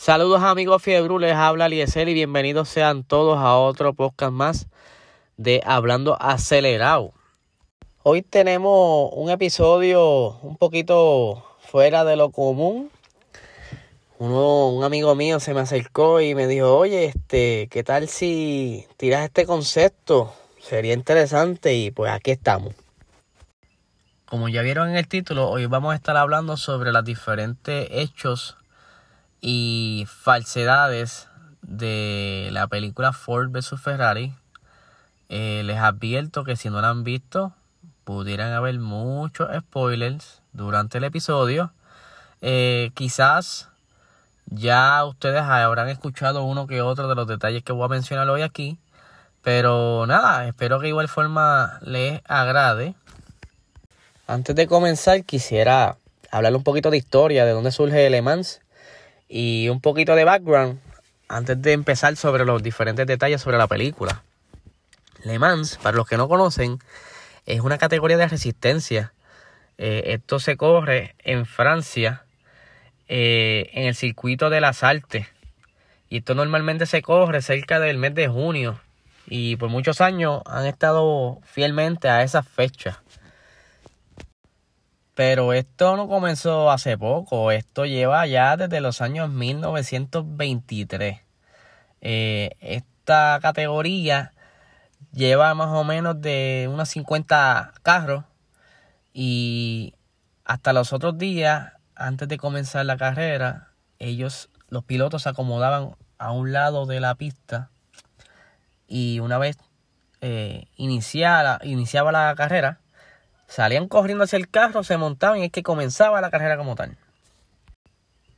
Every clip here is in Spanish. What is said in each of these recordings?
Saludos amigos Fiebru, les habla Eliezer y bienvenidos sean todos a otro podcast más de Hablando Acelerado. Hoy tenemos un episodio un poquito fuera de lo común. Uno, un amigo mío se me acercó y me dijo, oye, este, ¿qué tal si tiras este concepto? Sería interesante y pues aquí estamos. Como ya vieron en el título, hoy vamos a estar hablando sobre los diferentes hechos y falsedades de la película Ford vs Ferrari. Eh, les advierto que si no la han visto, pudieran haber muchos spoilers durante el episodio. Eh, quizás ya ustedes habrán escuchado uno que otro de los detalles que voy a mencionar hoy aquí. Pero nada, espero que igual forma les agrade. Antes de comenzar, quisiera hablar un poquito de historia, de dónde surge Le Mans y un poquito de background antes de empezar sobre los diferentes detalles sobre la película. Le Mans, para los que no conocen, es una categoría de resistencia. Eh, esto se corre en Francia, eh, en el circuito de las Altes. Y esto normalmente se corre cerca del mes de junio. Y por muchos años han estado fielmente a esa fecha. Pero esto no comenzó hace poco, esto lleva ya desde los años 1923. Eh, esta categoría lleva más o menos de unos 50 carros y hasta los otros días, antes de comenzar la carrera, ellos, los pilotos se acomodaban a un lado de la pista y una vez eh, iniciaba, iniciaba la carrera, Salían corriendo hacia el carro, se montaban y es que comenzaba la carrera como tal.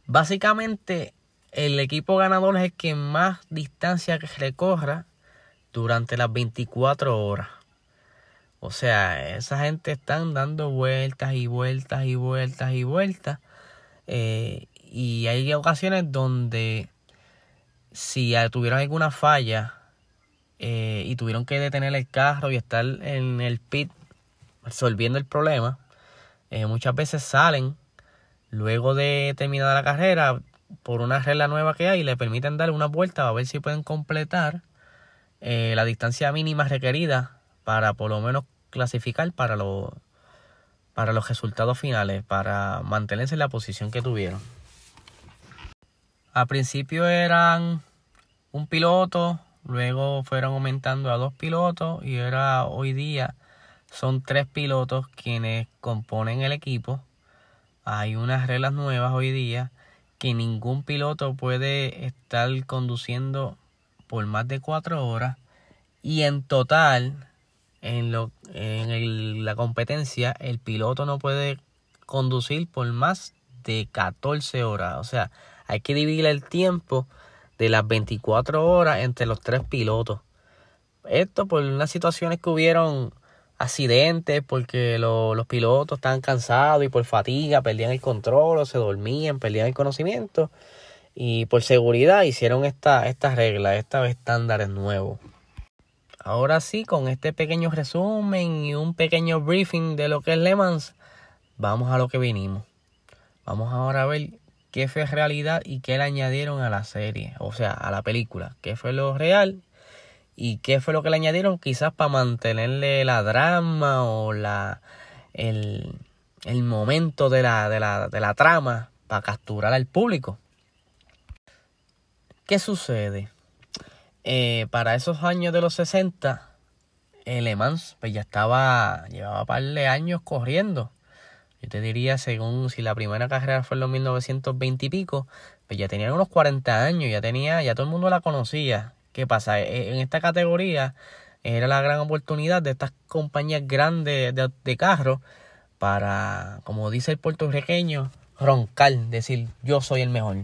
Básicamente, el equipo ganador es el que más distancia recorra durante las 24 horas. O sea, esa gente están dando vueltas y vueltas y vueltas y vueltas. Eh, y hay ocasiones donde si tuvieron alguna falla eh, y tuvieron que detener el carro y estar en el pit resolviendo el problema, eh, muchas veces salen luego de terminada la carrera por una regla nueva que hay y le permiten dar una vuelta a ver si pueden completar eh, la distancia mínima requerida para por lo menos clasificar para, los para los resultados finales, para mantenerse en la posición que tuvieron. Al principio eran un piloto, luego fueron aumentando a dos pilotos y era hoy día son tres pilotos quienes componen el equipo. Hay unas reglas nuevas hoy día que ningún piloto puede estar conduciendo por más de cuatro horas y en total en, lo, en la competencia el piloto no puede conducir por más de 14 horas. O sea, hay que dividir el tiempo de las 24 horas entre los tres pilotos. Esto por unas situaciones que hubieron accidentes porque los pilotos estaban cansados y por fatiga perdían el control o se dormían, perdían el conocimiento. Y por seguridad hicieron esta, esta regla, estos estándares nuevos. Ahora sí, con este pequeño resumen y un pequeño briefing de lo que es Le Mans, vamos a lo que vinimos. Vamos ahora a ver qué fue realidad y qué le añadieron a la serie, o sea, a la película. ¿Qué fue lo real ¿Y qué fue lo que le añadieron? Quizás para mantenerle la drama o la, el, momento de la, de, la, de la trama para capturar al público. ¿Qué sucede? Eh, para esos años de los 60, el Le Mans pues ya estaba, llevaba un par de años corriendo. Yo te diría, según si la primera carrera fue en los 1920 y pico, pues ya tenía unos 40 años, ya tenía, ya todo el mundo la conocía. ¿Qué pasa? E, en esta categoría era la gran oportunidad de estas compañías grandes de, de carros para, como dice el puertorriqueño, roncar, decir yo soy el mejor.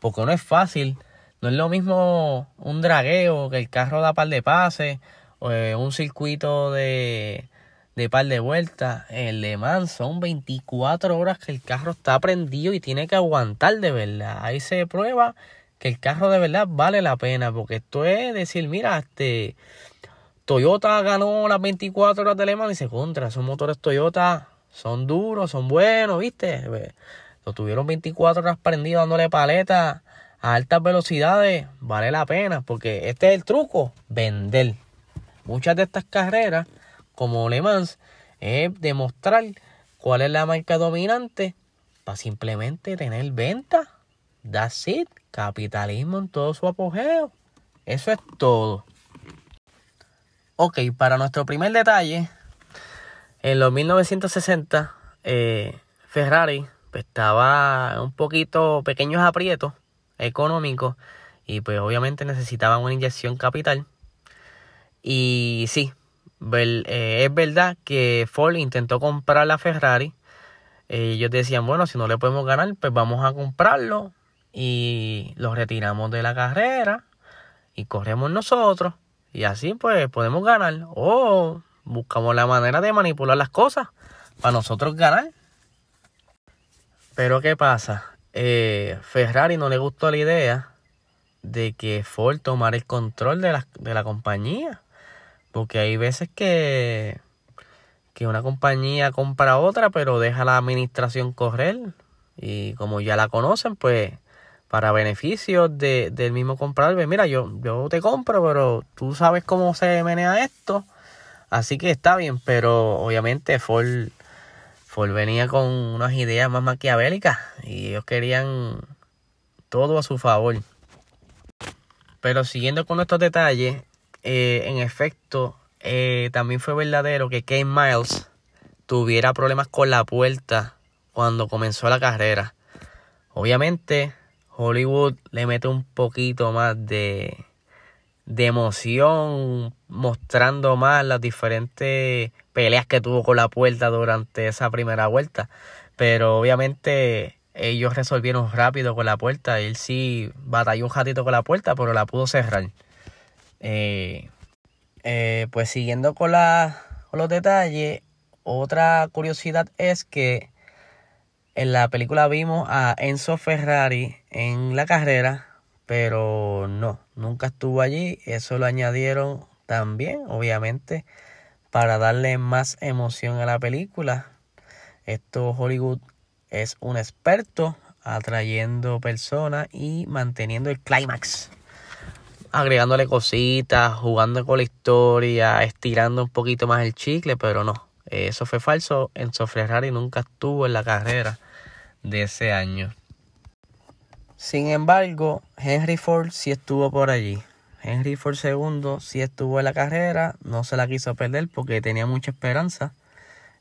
Porque no es fácil, no es lo mismo un dragueo que el carro da par de pases, o eh, un circuito de, de par de vueltas. El Le Mans son 24 horas que el carro está prendido y tiene que aguantar de verdad. Ahí se prueba el carro de verdad vale la pena, porque esto es decir, mira, este Toyota ganó las 24 horas de Le Mans y se contra, esos motores Toyota son duros, son buenos, ¿viste? Lo tuvieron 24 horas prendidos dándole paleta a altas velocidades vale la pena porque este es el truco, vender. Muchas de estas carreras, como Le Mans, es demostrar cuál es la marca dominante para simplemente tener venta. That's it. Capitalismo en todo su apogeo. Eso es todo. Ok, para nuestro primer detalle, en los 1960, eh, Ferrari estaba un poquito pequeños aprietos económicos y pues obviamente necesitaban una inyección capital. Y sí, eh, es verdad que Ford intentó comprar la Ferrari. ellos decían, bueno, si no le podemos ganar, pues vamos a comprarlo y lo retiramos de la carrera y corremos nosotros. Y así pues podemos ganar. O buscamos la manera de manipular las cosas para nosotros ganar. Pero ¿qué pasa? Eh, Ferrari no le gustó la idea de que Ford tomara el control de la, de la compañía. Porque hay veces que, que una compañía compra otra, pero deja la administración correr. Y como ya la conocen, pues para beneficio de, del mismo comprador, pues, mira, yo, yo te compro, pero tú sabes cómo se menea esto. Así que está bien, pero obviamente Ford Ford venía con unas ideas más maquiavélicas y ellos querían todo a su favor. Pero siguiendo con estos detalles, eh, en efecto, eh, también fue verdadero que Kane Miles tuviera problemas con la puerta cuando comenzó la carrera. Obviamente, Hollywood le mete un poquito más de, de emoción, mostrando más las diferentes peleas que tuvo con la puerta durante esa primera vuelta. Pero obviamente ellos resolvieron rápido con la puerta. Él sí batalló un ratito con la puerta, pero la pudo cerrar. Eh, eh, pues siguiendo con, la, con los detalles, otra curiosidad es que en la película vimos a Enzo Ferrari en la carrera, pero no, nunca estuvo allí. Eso lo añadieron también, obviamente, para darle más emoción a la película. Esto Hollywood es un experto atrayendo personas y manteniendo el clímax. Agregándole cositas, jugando con la historia, estirando un poquito más el chicle, pero no. Eso fue falso. Enzo Ferrari nunca estuvo en la carrera de ese año. Sin embargo, Henry Ford sí estuvo por allí. Henry Ford II sí estuvo en la carrera, no se la quiso perder porque tenía mucha esperanza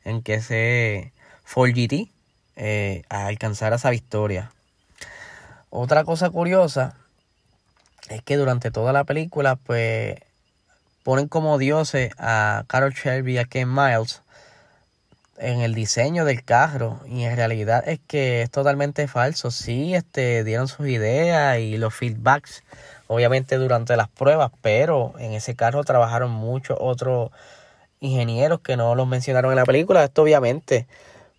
en que ese Ford GT eh, alcanzara esa victoria. Otra cosa curiosa es que durante toda la película, pues ponen como dioses a Carol Shelby y a Ken Miles en el diseño del carro y en realidad es que es totalmente falso. Sí, este dieron sus ideas y los feedbacks obviamente durante las pruebas, pero en ese carro trabajaron muchos otros ingenieros que no los mencionaron en la película. Esto obviamente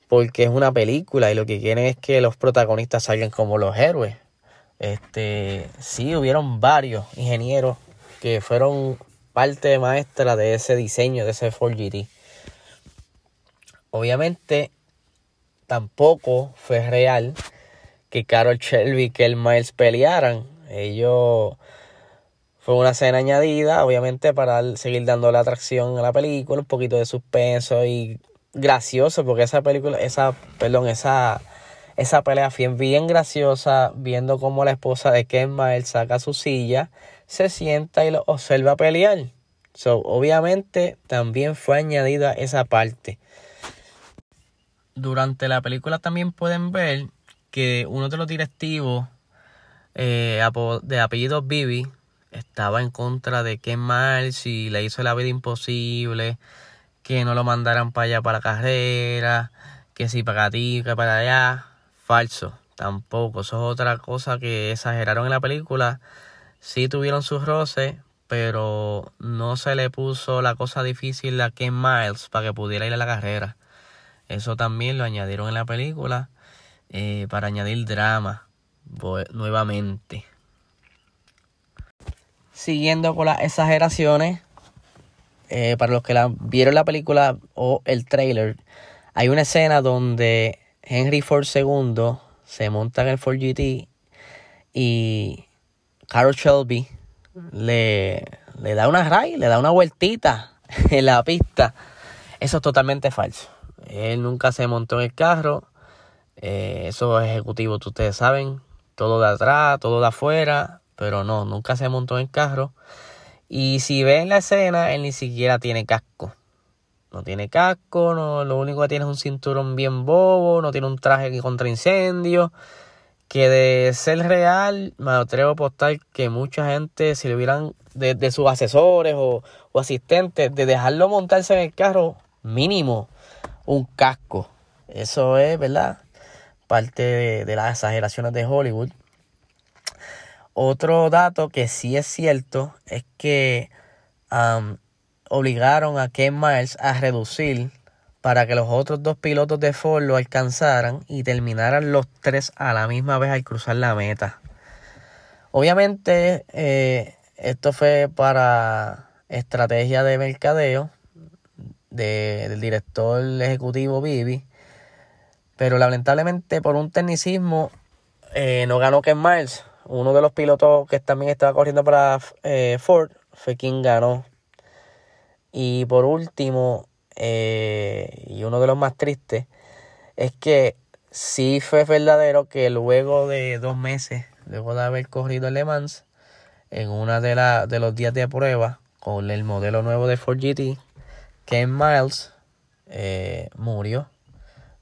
porque es una película y lo que quieren es que los protagonistas salgan como los héroes. Este, sí, hubieron varios ingenieros que fueron parte maestra de ese diseño de ese Ford GT. Obviamente tampoco fue real que Carol Shelby y que el Miles pelearan. Ellos fue una escena añadida, obviamente, para seguir dando la atracción a la película, un poquito de suspenso y gracioso, porque esa película, esa, perdón, esa, esa pelea fue bien graciosa, viendo cómo la esposa de Ken Miles saca su silla, se sienta y lo observa pelear. So, obviamente, también fue añadida esa parte. Durante la película también pueden ver que uno de los directivos eh, de apellido Bibi estaba en contra de Ken Miles y le hizo la vida imposible, que no lo mandaran para allá para la carrera, que si para ti, que para allá. Falso, tampoco. Eso es otra cosa que exageraron en la película. Sí tuvieron sus roces, pero no se le puso la cosa difícil a Ken Miles para que pudiera ir a la carrera. Eso también lo añadieron en la película eh, para añadir drama nuevamente. Siguiendo con las exageraciones, eh, para los que la, vieron la película o el trailer, hay una escena donde Henry Ford II se monta en el Ford GT y Carol Shelby le, le da una ray, le da una vueltita en la pista. Eso es totalmente falso. Él nunca se montó en el carro. Eh, esos ejecutivos, ustedes saben, todo de atrás, todo de afuera, pero no, nunca se montó en el carro. Y si ven la escena, él ni siquiera tiene casco. No tiene casco, no, lo único que tiene es un cinturón bien bobo, no tiene un traje contra incendio. Que de ser real, me atrevo a apostar que mucha gente, si le hubieran, de, sus asesores o, asistentes, de dejarlo montarse en el carro, mínimo un casco. Eso es, ¿verdad? Parte de las exageraciones de Hollywood. Otro dato que sí es cierto es que obligaron a Ken Miles a reducir para que los otros dos pilotos de Ford lo alcanzaran y terminaran los tres a la misma vez al cruzar la meta. Obviamente eh, esto fue para estrategia de mercadeo del director ejecutivo Bibi, pero lamentablemente por un tecnicismo eh, no ganó Ken Miles uno de los pilotos que también estaba corriendo para eh, Ford fue quien ganó. Y por último, eh, y uno de los más tristes, es que sí fue verdadero que luego de dos meses, luego de haber corrido el Le Mans, en una de, la, de los días de prueba, con el modelo nuevo de Ford GT, Ken Miles eh, murió.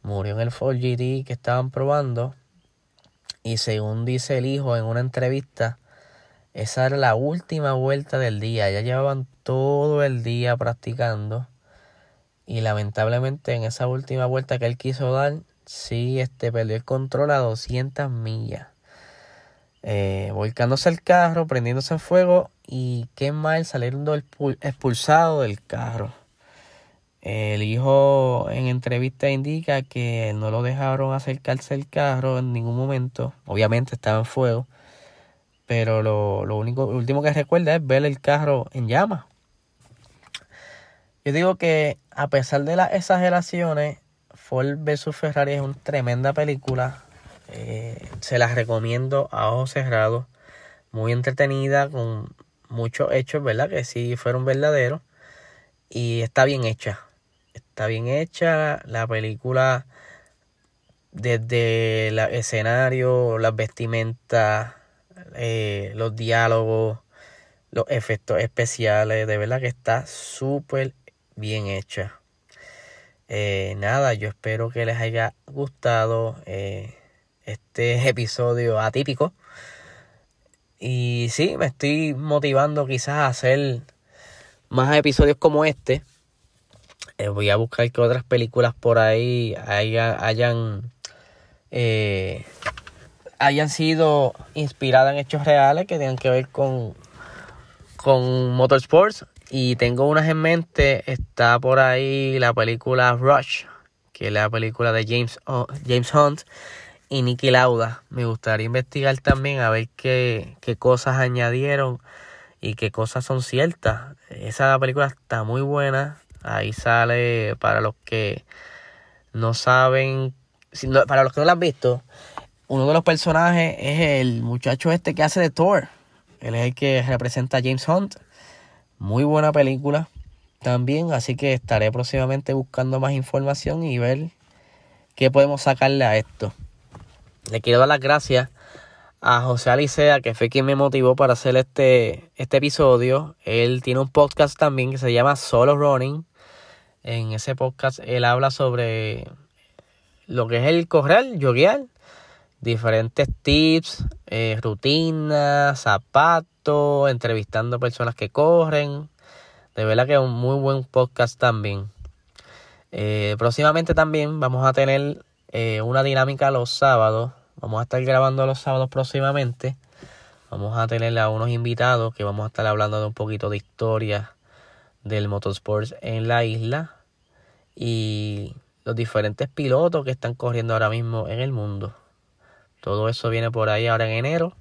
Murió en el Ford GT que estaban probando y según dice el hijo en una entrevista, esa era la última vuelta del día. Ya llevaban todo el día practicando. Y lamentablemente en esa última vuelta que él quiso dar, sí, este, perdió el control a 200 millas. Eh, volcándose el carro, prendiéndose en fuego y qué mal saliendo expulsado del carro. El hijo en entrevista indica que no lo dejaron acercarse al carro en ningún momento. Obviamente estaba en fuego. Pero lo, lo único, lo último que recuerda es ver el carro en llamas. Yo digo que a pesar de las exageraciones, Ford vs Ferrari es una tremenda película. Eh, se las recomiendo a ojos cerrados. Muy entretenida, con muchos hechos, ¿verdad? Que sí fueron verdaderos. Y está bien hecha está bien hecha. La película, desde el escenario, las vestimentas, eh, los diálogos, los efectos especiales, de verdad que está súper bien hecha. Eh, nada, yo espero que les haya gustado eh, este episodio atípico. Y sí, me estoy motivando quizás a hacer más episodios como este. Eh, voy a buscar que otras películas por ahí hayan, eh, hayan sido inspiradas en hechos reales que tengan que ver con, con motorsports. Y tengo unas en mente. Está por ahí la película Rush, que es la película de James, James Hunt y Nicky Lauda. Me gustaría investigar también a ver qué, qué cosas añadieron y qué cosas son ciertas. Esa película está muy buena. Ahí sale para los que no saben, para los que no lo han visto, uno de los personajes es el muchacho este que hace de Thor. Él es el que representa a James Hunt. Muy buena película también, así que estaré próximamente buscando más información y ver qué podemos sacarle a esto. Le quiero dar las gracias a José Alicea, que fue quien me motivó para hacer este, este episodio. Él tiene un podcast también que se llama Solo Running. En ese podcast él habla sobre lo que es el correr, yoguear, diferentes tips, eh, rutinas, zapatos, entrevistando personas que corren. De verdad que es un muy buen podcast también. Eh, próximamente también vamos a tener eh, una dinámica los sábados. Vamos a estar grabando los sábados próximamente. Vamos a tener a unos invitados que vamos a estar hablando de un poquito de historia del motorsports en la isla y los diferentes pilotos que están corriendo ahora mismo en el mundo. Todo eso viene por ahí ahora en enero.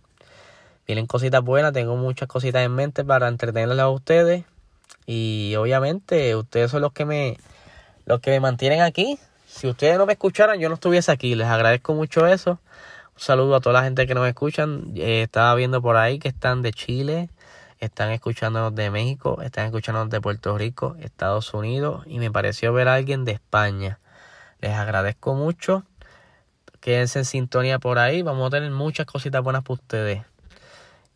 Vienen cositas buenas, tengo muchas cositas en mente para entretenerlas a ustedes. Y obviamente ustedes son los que me los que me mantienen aquí. Si ustedes no me escucharan, yo no estuviese aquí. Les agradezco mucho eso. saludo a toda la gente que nos escuchan. Eh, estaba viendo por ahí que están de Chile, están escuchándonos de México, están escuchándonos de Puerto Rico, Estados Unidos y me pareció ver a alguien de España. Les agradezco mucho. Quédense en sintonía por ahí. Vamos a tener muchas cositas buenas para ustedes.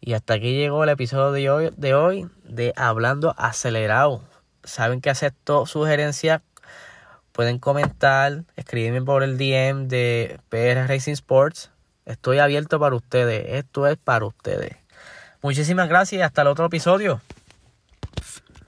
Y hasta aquí llegó el episodio de hoy de, hoy de Hablando Acelerado. Saben que acepto sugerencias. Pueden comentar, escribirme por el DM de PR Racing Sports. Estoy abierto para ustedes. Esto es para ustedes. Muchísimas gracias y hasta el otro episodio.